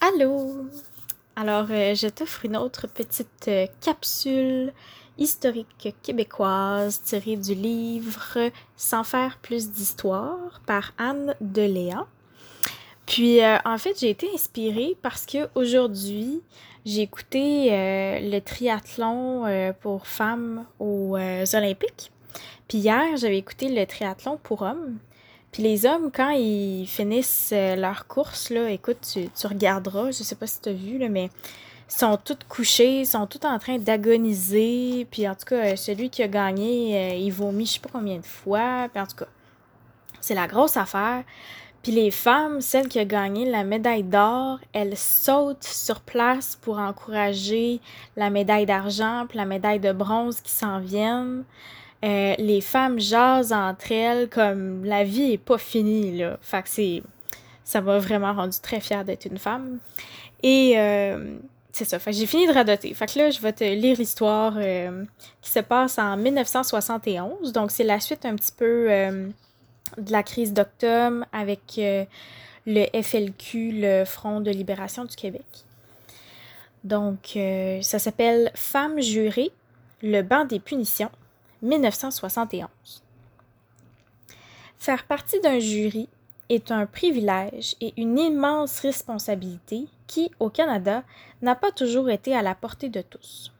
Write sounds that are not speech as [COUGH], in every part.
Allô! Alors, euh, je t'offre une autre petite euh, capsule historique québécoise tirée du livre Sans faire plus d'histoire par Anne Deléa. Puis, euh, en fait, j'ai été inspirée parce que aujourd'hui, j'ai écouté le triathlon pour femmes aux Olympiques. Puis hier, j'avais écouté le triathlon pour hommes. Puis les hommes, quand ils finissent euh, leur course, là, écoute, tu, regarderas, je sais pas si tu as vu, là, mais sont tous couchés, sont tous en train d'agoniser. Puis en tout cas, euh, celui qui a gagné, euh, il vomit je sais pas combien de fois. Puis en tout cas, c'est la grosse affaire. Puis les femmes, celle qui a gagné la médaille d'or, elles sautent sur place pour encourager la médaille d'argent, puis la médaille de bronze qui s'en viennent. Euh, les femmes jasent entre elles comme la vie est pas finie, là. Fait c'est... Ça m'a vraiment rendu très fière d'être une femme. Et euh, c'est ça. J'ai fini de radoter. Fait que là, je vais te lire l'histoire euh, qui se passe en 1971. Donc, c'est la suite un petit peu de la crise d'octobre avec le FLQ, le Front de libération du Québec. Donc, ça s'appelle Femmes jurées, le banc des punitions. 1971. Faire partie d'un jury est un privilège et une immense responsabilité qui, au Canada, n'a pas toujours été à la portée de tous.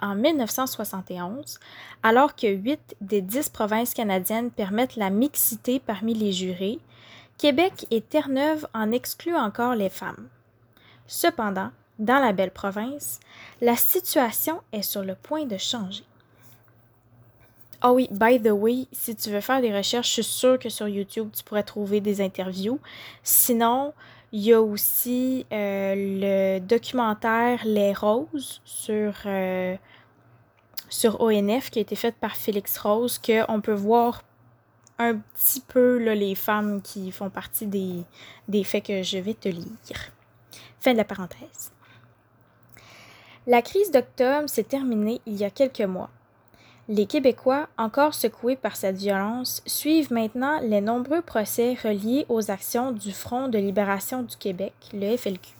En 1971, alors que 8 des 10 provinces canadiennes permettent la mixité parmi les jurés, Québec et Terre-Neuve en excluent encore les femmes. Cependant, dans la belle province, la situation est sur le point de changer. Ah oui, by the way, si tu veux faire des recherches, je suis sûre que sur YouTube, tu pourrais trouver des interviews. Sinon, il y a aussi euh, le documentaire Les Roses sur, euh, sur ONF qui a été fait par Félix Rose, qu'on peut voir un petit peu là, les femmes qui font partie des, des faits que je vais te lire. Fin de la parenthèse. La crise d'octobre s'est terminée il y a quelques mois. Les Québécois, encore secoués par cette violence, suivent maintenant les nombreux procès reliés aux actions du Front de libération du Québec, le FLQ.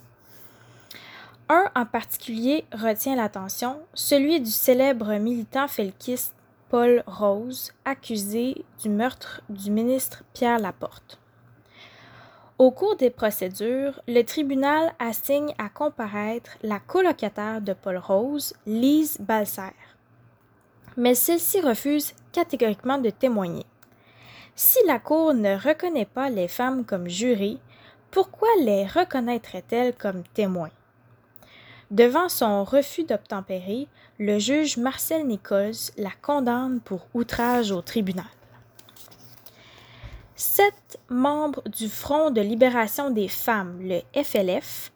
Un en particulier retient l'attention, celui du célèbre militant felkiste Paul Rose, accusé du meurtre du ministre Pierre Laporte. Au cours des procédures, le tribunal assigne à comparaître la colocataire de Paul Rose, Lise Balser mais celle-ci refuse catégoriquement de témoigner. Si la Cour ne reconnaît pas les femmes comme jurées, pourquoi les reconnaîtrait-elle comme témoins? Devant son refus d'obtempérer, le juge Marcel Nichols la condamne pour outrage au tribunal. Sept membres du Front de libération des femmes, le FLF,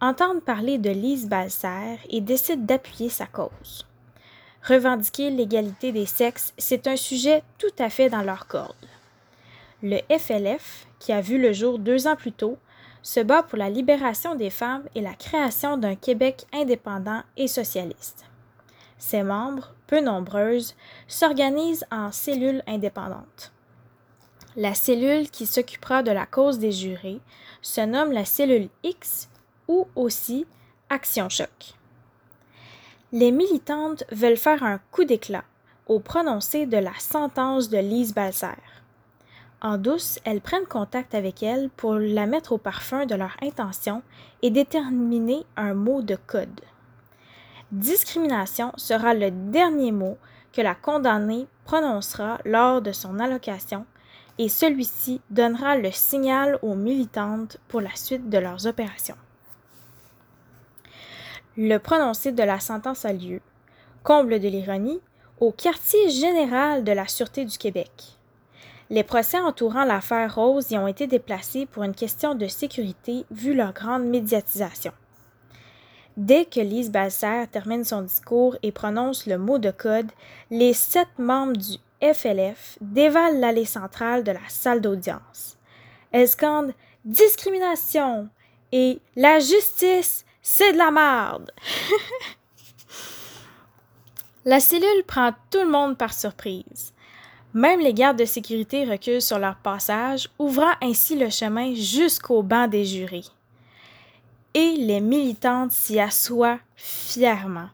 entendent parler de Lise Balser et décident d'appuyer sa cause. Revendiquer l'égalité des sexes, c'est un sujet tout à fait dans leur corde. Le FLF, qui a vu le jour deux ans plus tôt, se bat pour la libération des femmes et la création d'un Québec indépendant et socialiste. Ses membres, peu nombreuses, s'organisent en cellules indépendantes. La cellule qui s'occupera de la cause des jurés se nomme la cellule X ou aussi Action Choc. Les militantes veulent faire un coup d'éclat au prononcé de la sentence de Lise Balser. En douce, elles prennent contact avec elle pour la mettre au parfum de leur intention et déterminer un mot de code. Discrimination sera le dernier mot que la condamnée prononcera lors de son allocation et celui-ci donnera le signal aux militantes pour la suite de leurs opérations. Le prononcé de la sentence a lieu, comble de l'ironie, au quartier général de la Sûreté du Québec. Les procès entourant l'affaire Rose y ont été déplacés pour une question de sécurité vu leur grande médiatisation. Dès que Lise Balser termine son discours et prononce le mot de code, les sept membres du FLF dévalent l'allée centrale de la salle d'audience. Elles scandent discrimination et la justice c'est de la merde! [LAUGHS] la cellule prend tout le monde par surprise. Même les gardes de sécurité reculent sur leur passage, ouvrant ainsi le chemin jusqu'au banc des jurés. et les militantes s'y assoient fièrement.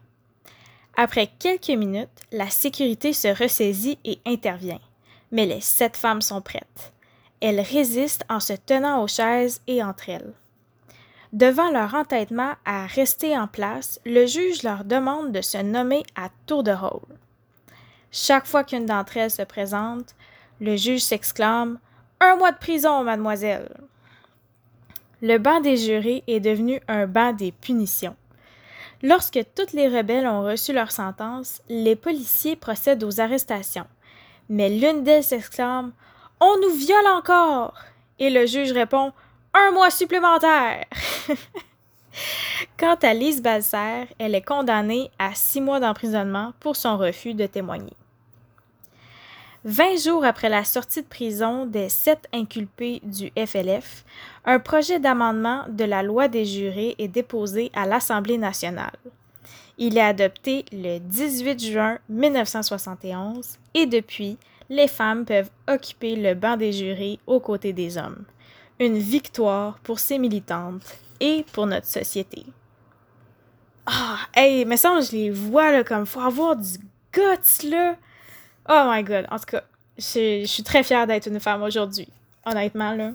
Après quelques minutes, la sécurité se ressaisit et intervient. Mais les sept femmes sont prêtes. Elles résistent en se tenant aux chaises et entre elles. Devant leur entêtement à rester en place, le juge leur demande de se nommer à tour de rôle. Chaque fois qu'une d'entre elles se présente, le juge s'exclame Un mois de prison, mademoiselle. Le banc des jurés est devenu un banc des punitions. Lorsque toutes les rebelles ont reçu leur sentence, les policiers procèdent aux arrestations. Mais l'une d'elles s'exclame On nous viole encore Et le juge répond Un mois supplémentaire [LAUGHS] Quant à Lise Balser, elle est condamnée à six mois d'emprisonnement pour son refus de témoigner. Vingt jours après la sortie de prison des sept inculpés du FLF, un projet d'amendement de la loi des jurés est déposé à l'Assemblée nationale. Il est adopté le 18 juin 1971 et depuis, les femmes peuvent occuper le banc des jurés aux côtés des hommes. Une victoire pour ces militantes et pour notre société. Ah, hey, mais ça, je les vois là, comme faut avoir du guts là. Oh my god. En tout cas, je, suis très fière d'être une femme aujourd'hui. Honnêtement, là.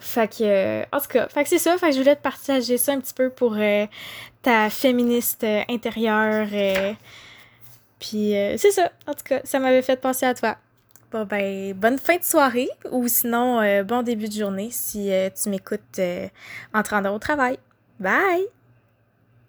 Fait que, euh, en tout cas, fait que c'est ça. Fait que je voulais te partager ça un petit peu pour euh, ta féministe euh, intérieure. Puis c'est ça. En tout cas, ça m'avait fait penser à toi. Bon, ben, bonne fin de soirée ou sinon, bon début de journée si tu m'écoutes en train au travail. Bye!